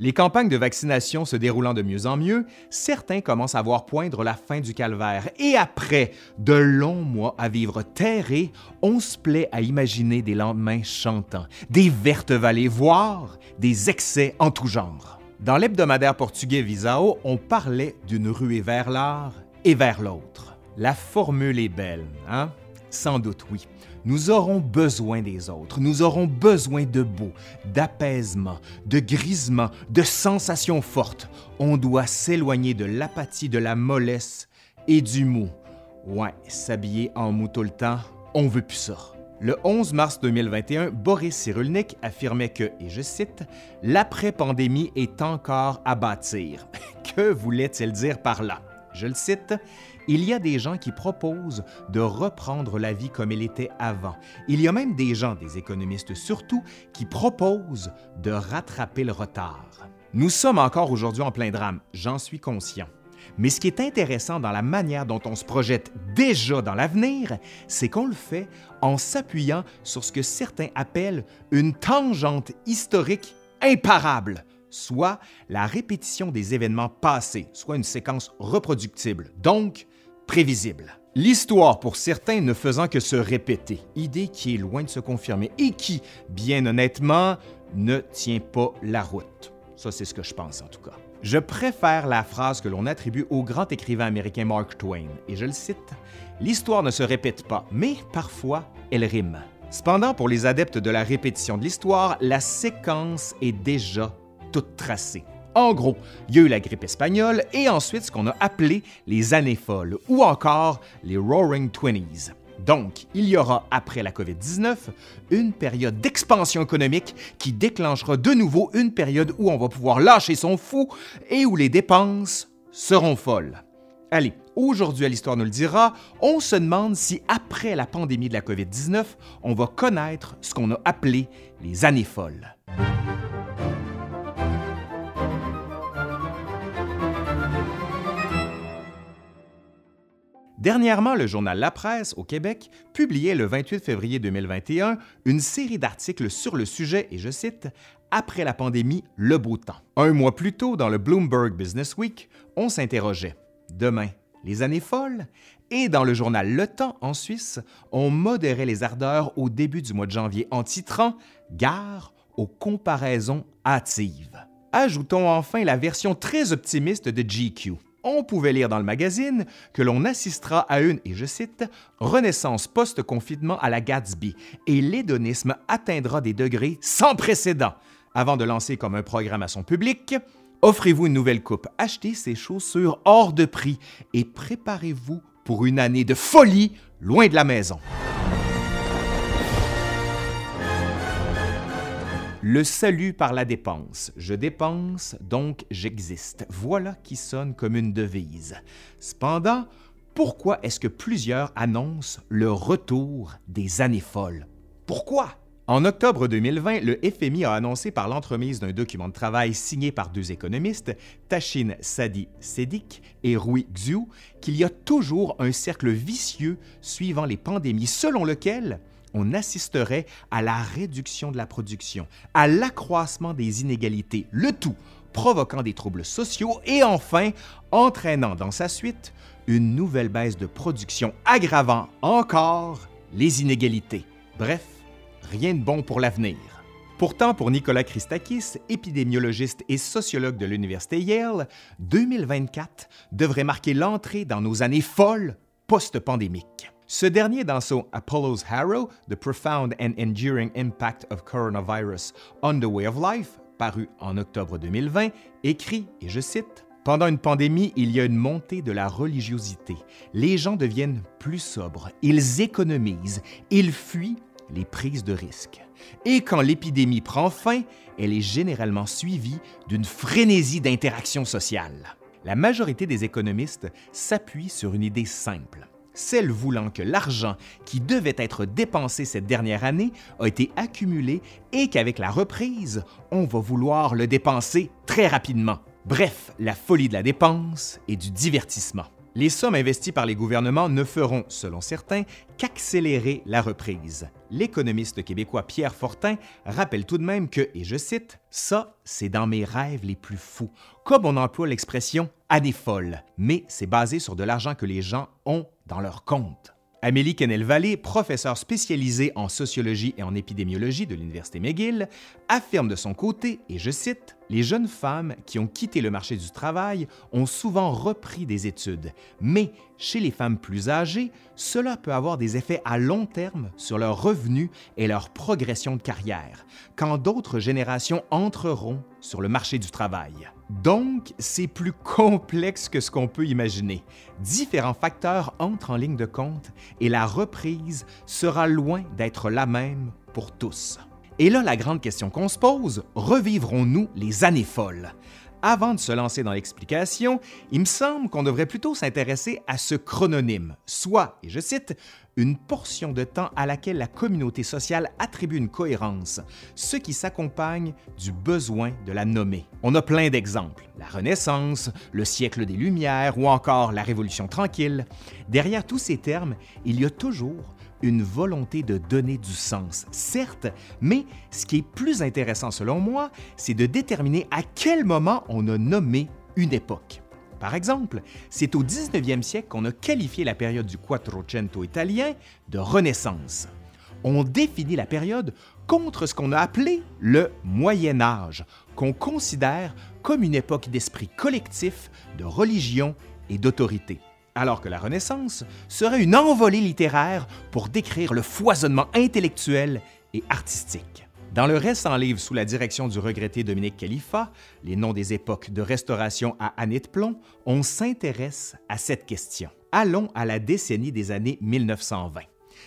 Les campagnes de vaccination se déroulant de mieux en mieux, certains commencent à voir poindre la fin du calvaire. Et après de longs mois à vivre terrés, on se plaît à imaginer des lendemains chantants, des vertes vallées, voire des excès en tout genre. Dans l'hebdomadaire portugais Visao, on parlait d'une ruée vers l'art et vers l'autre. La formule est belle, hein? Sans doute oui. Nous aurons besoin des autres, nous aurons besoin de beau, d'apaisement, de grisement, de sensations fortes. On doit s'éloigner de l'apathie, de la mollesse et du mou. Ouais, s'habiller en mou tout le temps, on veut plus ça. Le 11 mars 2021, Boris Cyrulnik affirmait que, et je cite, L'après-pandémie est encore à bâtir. que voulait-il dire par là? Je le cite, il y a des gens qui proposent de reprendre la vie comme elle était avant. Il y a même des gens, des économistes surtout, qui proposent de rattraper le retard. Nous sommes encore aujourd'hui en plein drame, j'en suis conscient. Mais ce qui est intéressant dans la manière dont on se projette déjà dans l'avenir, c'est qu'on le fait en s'appuyant sur ce que certains appellent une tangente historique imparable, soit la répétition des événements passés, soit une séquence reproductible, donc prévisible. L'histoire, pour certains, ne faisant que se répéter, idée qui est loin de se confirmer et qui, bien honnêtement, ne tient pas la route. Ça, c'est ce que je pense en tout cas. Je préfère la phrase que l'on attribue au grand écrivain américain Mark Twain, et je le cite, L'histoire ne se répète pas, mais parfois elle rime. Cependant, pour les adeptes de la répétition de l'histoire, la séquence est déjà toute tracée. En gros, il y a eu la grippe espagnole et ensuite ce qu'on a appelé les années folles ou encore les Roaring Twenties. Donc, il y aura, après la COVID-19, une période d'expansion économique qui déclenchera de nouveau une période où on va pouvoir lâcher son fou et où les dépenses seront folles. Allez, aujourd'hui à l'Histoire nous le dira, on se demande si après la pandémie de la COVID-19, on va connaître ce qu'on a appelé les années folles. Dernièrement, le journal La Presse au Québec publiait le 28 février 2021 une série d'articles sur le sujet, et je cite, Après la pandémie, le beau temps. Un mois plus tôt, dans le Bloomberg Business Week, on s'interrogeait Demain, les années folles? Et dans le journal Le Temps, en Suisse, on modérait les ardeurs au début du mois de janvier en titrant Gare aux comparaisons hâtives. Ajoutons enfin la version très optimiste de GQ on pouvait lire dans le magazine que l'on assistera à une, et je cite, renaissance post-confinement à la Gatsby et l'hédonisme atteindra des degrés sans précédent. Avant de lancer comme un programme à son public, offrez-vous une nouvelle coupe, achetez ces chaussures hors de prix et préparez-vous pour une année de folie loin de la maison. Le salut par la dépense. Je dépense, donc j'existe. Voilà qui sonne comme une devise. Cependant, pourquoi est-ce que plusieurs annoncent le retour des années folles? Pourquoi? En octobre 2020, le FMI a annoncé par l'entremise d'un document de travail signé par deux économistes, Tachin Sadi Sedik et Rui Xu, qu'il y a toujours un cercle vicieux suivant les pandémies selon lequel on assisterait à la réduction de la production, à l'accroissement des inégalités, le tout provoquant des troubles sociaux et enfin entraînant dans sa suite une nouvelle baisse de production aggravant encore les inégalités. Bref, rien de bon pour l'avenir. Pourtant, pour Nicolas Christakis, épidémiologiste et sociologue de l'Université Yale, 2024 devrait marquer l'entrée dans nos années folles post-pandémiques. Ce dernier, dans son Apollo's Harrow, The Profound and Enduring Impact of Coronavirus on the Way of Life, paru en octobre 2020, écrit, et je cite, Pendant une pandémie, il y a une montée de la religiosité. Les gens deviennent plus sobres, ils économisent, ils fuient les prises de risques. Et quand l'épidémie prend fin, elle est généralement suivie d'une frénésie d'interaction sociale. La majorité des économistes s'appuient sur une idée simple celle voulant que l'argent qui devait être dépensé cette dernière année a été accumulé et qu'avec la reprise, on va vouloir le dépenser très rapidement. Bref, la folie de la dépense et du divertissement. Les sommes investies par les gouvernements ne feront, selon certains, qu'accélérer la reprise. L'économiste québécois Pierre Fortin rappelle tout de même que, et je cite, Ça, c'est dans mes rêves les plus fous, comme on emploie l'expression année folle, mais c'est basé sur de l'argent que les gens ont dans leur compte. Amélie Kennel-Vallée, professeure spécialisée en sociologie et en épidémiologie de l'Université McGill, affirme de son côté, et je cite, Les jeunes femmes qui ont quitté le marché du travail ont souvent repris des études, mais chez les femmes plus âgées, cela peut avoir des effets à long terme sur leurs revenus et leur progression de carrière, quand d'autres générations entreront sur le marché du travail. Donc, c'est plus complexe que ce qu'on peut imaginer. Différents facteurs entrent en ligne de compte et la reprise sera loin d'être la même pour tous. Et là, la grande question qu'on se pose, revivrons-nous les années folles? Avant de se lancer dans l'explication, il me semble qu'on devrait plutôt s'intéresser à ce chrononyme, soit, et je cite, une portion de temps à laquelle la communauté sociale attribue une cohérence, ce qui s'accompagne du besoin de la nommer. On a plein d'exemples, la Renaissance, le siècle des Lumières ou encore la Révolution tranquille. Derrière tous ces termes, il y a toujours une volonté de donner du sens, certes, mais ce qui est plus intéressant selon moi, c'est de déterminer à quel moment on a nommé une époque. Par exemple, c'est au 19e siècle qu'on a qualifié la période du Quattrocento italien de Renaissance. On définit la période contre ce qu'on a appelé le Moyen Âge, qu'on considère comme une époque d'esprit collectif, de religion et d'autorité alors que la Renaissance serait une envolée littéraire pour décrire le foisonnement intellectuel et artistique. Dans le récent livre sous la direction du regretté Dominique Khalifa, Les noms des époques de restauration à Année de plomb, on s'intéresse à cette question. Allons à la décennie des années 1920.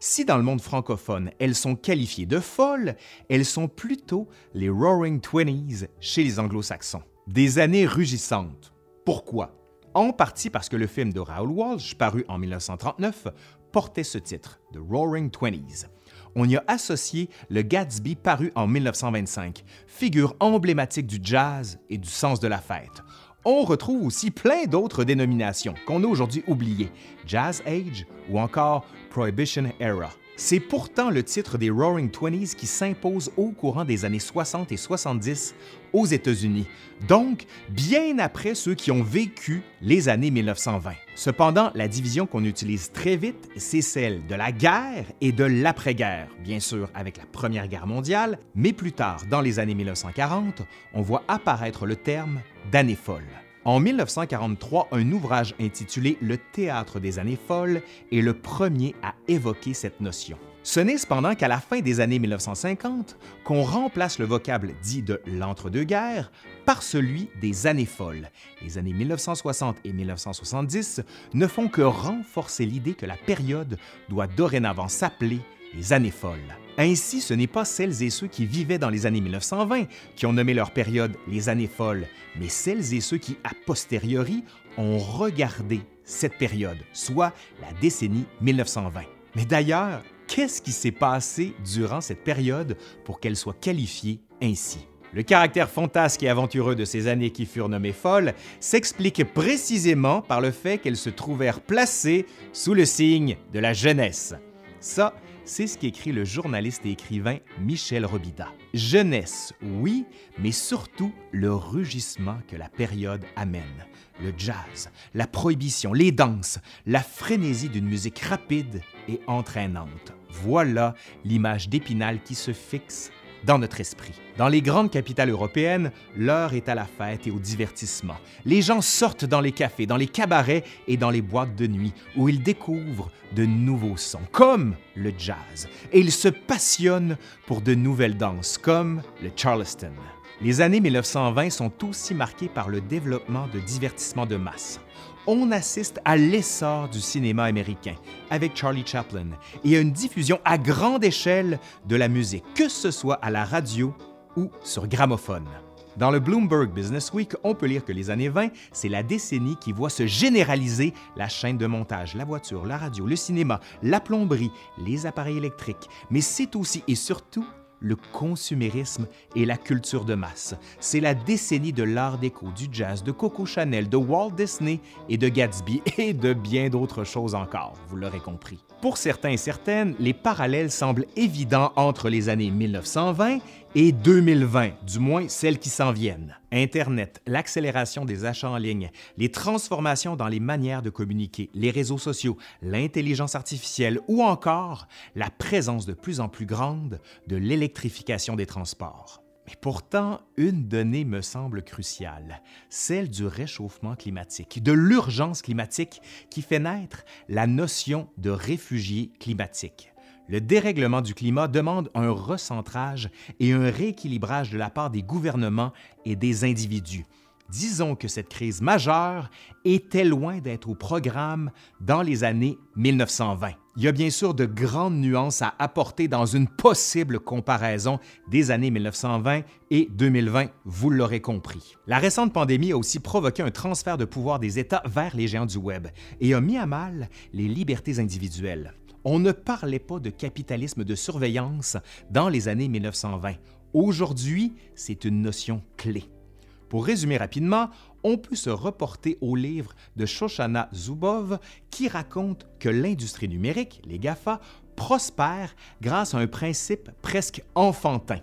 Si dans le monde francophone, elles sont qualifiées de folles, elles sont plutôt les Roaring Twenties chez les anglo-saxons. Des années rugissantes. Pourquoi? En partie parce que le film de Raoul Walsh, paru en 1939, portait ce titre, The Roaring Twenties. On y a associé le Gatsby paru en 1925, figure emblématique du jazz et du sens de la fête. On retrouve aussi plein d'autres dénominations qu'on a aujourd'hui oubliées, Jazz Age ou encore Prohibition Era. C'est pourtant le titre des Roaring Twenties qui s'impose au courant des années 60 et 70 aux États-Unis, donc bien après ceux qui ont vécu les années 1920. Cependant, la division qu'on utilise très vite, c'est celle de la guerre et de l'après-guerre, bien sûr avec la Première Guerre mondiale, mais plus tard, dans les années 1940, on voit apparaître le terme d'année folle. En 1943, un ouvrage intitulé Le théâtre des années folles est le premier à évoquer cette notion. Ce n'est cependant qu'à la fin des années 1950 qu'on remplace le vocable dit de l'entre-deux-guerres par celui des années folles. Les années 1960 et 1970 ne font que renforcer l'idée que la période doit dorénavant s'appeler les années folles. Ainsi, ce n'est pas celles et ceux qui vivaient dans les années 1920 qui ont nommé leur période les années folles, mais celles et ceux qui, a posteriori, ont regardé cette période, soit la décennie 1920. Mais d'ailleurs, qu'est-ce qui s'est passé durant cette période pour qu'elle soit qualifiée ainsi? Le caractère fantasque et aventureux de ces années qui furent nommées folles s'explique précisément par le fait qu'elles se trouvèrent placées sous le signe de la jeunesse. Ça, c'est ce qu'écrit le journaliste et écrivain Michel Robida. Jeunesse, oui, mais surtout le rugissement que la période amène. Le jazz, la prohibition, les danses, la frénésie d'une musique rapide et entraînante. Voilà l'image d'Épinal qui se fixe dans notre esprit. Dans les grandes capitales européennes, l'heure est à la fête et au divertissement. Les gens sortent dans les cafés, dans les cabarets et dans les boîtes de nuit où ils découvrent de nouveaux sons, comme le jazz, et ils se passionnent pour de nouvelles danses, comme le Charleston. Les années 1920 sont aussi marquées par le développement de divertissements de masse on assiste à l'essor du cinéma américain avec Charlie Chaplin et à une diffusion à grande échelle de la musique, que ce soit à la radio ou sur gramophone. Dans le Bloomberg Business Week, on peut lire que les années 20, c'est la décennie qui voit se généraliser la chaîne de montage, la voiture, la radio, le cinéma, la plomberie, les appareils électriques, mais c'est aussi et surtout le consumérisme et la culture de masse. C'est la décennie de l'art déco, du jazz, de Coco Chanel, de Walt Disney et de Gatsby et de bien d'autres choses encore, vous l'aurez compris. Pour certains et certaines, les parallèles semblent évidents entre les années 1920 et 2020, du moins celles qui s'en viennent. Internet, l'accélération des achats en ligne, les transformations dans les manières de communiquer, les réseaux sociaux, l'intelligence artificielle ou encore la présence de plus en plus grande de l'électrification des transports. Mais pourtant, une donnée me semble cruciale, celle du réchauffement climatique, de l'urgence climatique qui fait naître la notion de réfugié climatique. Le dérèglement du climat demande un recentrage et un rééquilibrage de la part des gouvernements et des individus. Disons que cette crise majeure était loin d'être au programme dans les années 1920. Il y a bien sûr de grandes nuances à apporter dans une possible comparaison des années 1920 et 2020, vous l'aurez compris. La récente pandémie a aussi provoqué un transfert de pouvoir des États vers les géants du Web et a mis à mal les libertés individuelles. On ne parlait pas de capitalisme de surveillance dans les années 1920. Aujourd'hui, c'est une notion clé. Pour résumer rapidement, on peut se reporter au livre de Shoshana Zuboff qui raconte que l'industrie numérique, les GAFA, prospère grâce à un principe presque enfantin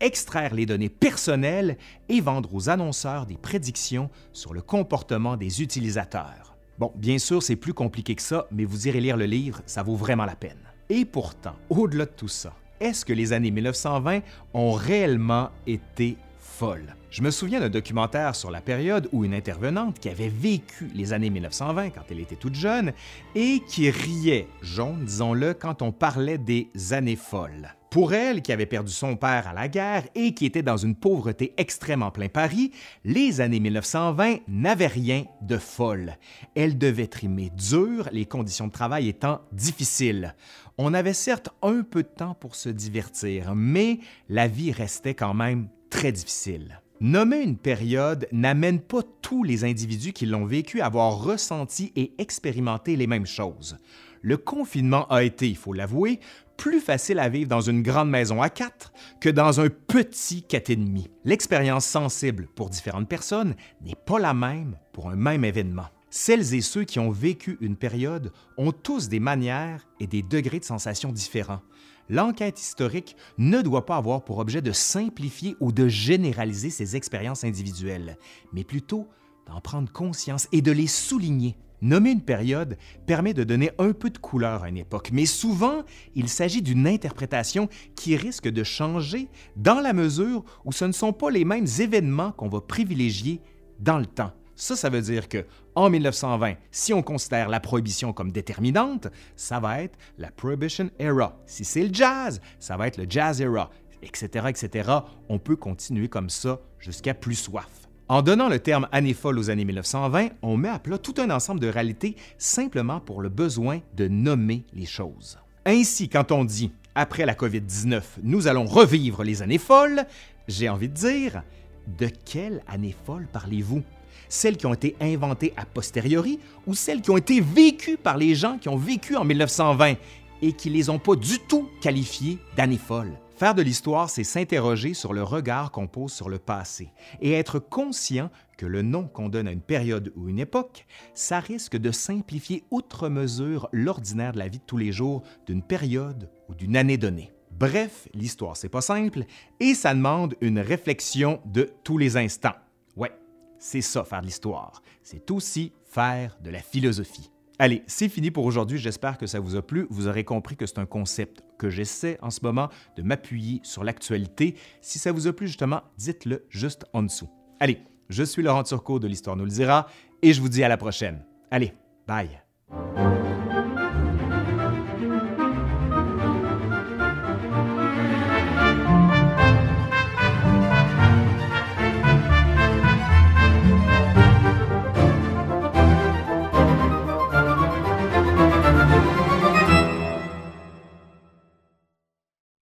extraire les données personnelles et vendre aux annonceurs des prédictions sur le comportement des utilisateurs. Bon, bien sûr, c'est plus compliqué que ça, mais vous irez lire le livre, ça vaut vraiment la peine. Et pourtant, au-delà de tout ça, est-ce que les années 1920 ont réellement été folles? Je me souviens d'un documentaire sur la période où une intervenante qui avait vécu les années 1920 quand elle était toute jeune et qui riait, jaune, disons-le, quand on parlait des années folles. Pour elle, qui avait perdu son père à la guerre et qui était dans une pauvreté extrême en plein Paris, les années 1920 n'avaient rien de folle. Elle devait trimer dur, les conditions de travail étant difficiles. On avait certes un peu de temps pour se divertir, mais la vie restait quand même très difficile. Nommer une période n'amène pas tous les individus qui l'ont vécu à avoir ressenti et expérimenté les mêmes choses. Le confinement a été, il faut l'avouer, plus facile à vivre dans une grande maison à quatre que dans un petit demi. L'expérience sensible pour différentes personnes n'est pas la même pour un même événement. Celles et ceux qui ont vécu une période ont tous des manières et des degrés de sensation différents l'enquête historique ne doit pas avoir pour objet de simplifier ou de généraliser ces expériences individuelles, mais plutôt d'en prendre conscience et de les souligner. Nommer une période permet de donner un peu de couleur à une époque, mais souvent, il s'agit d'une interprétation qui risque de changer dans la mesure où ce ne sont pas les mêmes événements qu'on va privilégier dans le temps. Ça, ça veut dire que en 1920, si on considère la prohibition comme déterminante, ça va être la Prohibition Era. Si c'est le jazz, ça va être le Jazz Era, etc., etc. On peut continuer comme ça jusqu'à plus soif. En donnant le terme année folle aux années 1920, on met à plat tout un ensemble de réalités simplement pour le besoin de nommer les choses. Ainsi, quand on dit après la COVID-19, nous allons revivre les années folles, j'ai envie de dire, de quelle année folle parlez-vous? celles qui ont été inventées a posteriori ou celles qui ont été vécues par les gens qui ont vécu en 1920 et qui les ont pas du tout qualifiées d'années folles? Faire de l'histoire, c'est s'interroger sur le regard qu'on pose sur le passé et être conscient que le nom qu'on donne à une période ou une époque, ça risque de simplifier outre mesure l'ordinaire de la vie de tous les jours d'une période ou d'une année donnée. Bref, l'histoire, c'est pas simple et ça demande une réflexion de tous les instants. Ouais, c'est ça, faire de l'histoire. C'est aussi faire de la philosophie. Allez, c'est fini pour aujourd'hui. J'espère que ça vous a plu. Vous aurez compris que c'est un concept que j'essaie en ce moment de m'appuyer sur l'actualité. Si ça vous a plu, justement, dites-le juste en dessous. Allez, je suis Laurent Turcot de l'Histoire nous le dira et je vous dis à la prochaine. Allez, bye!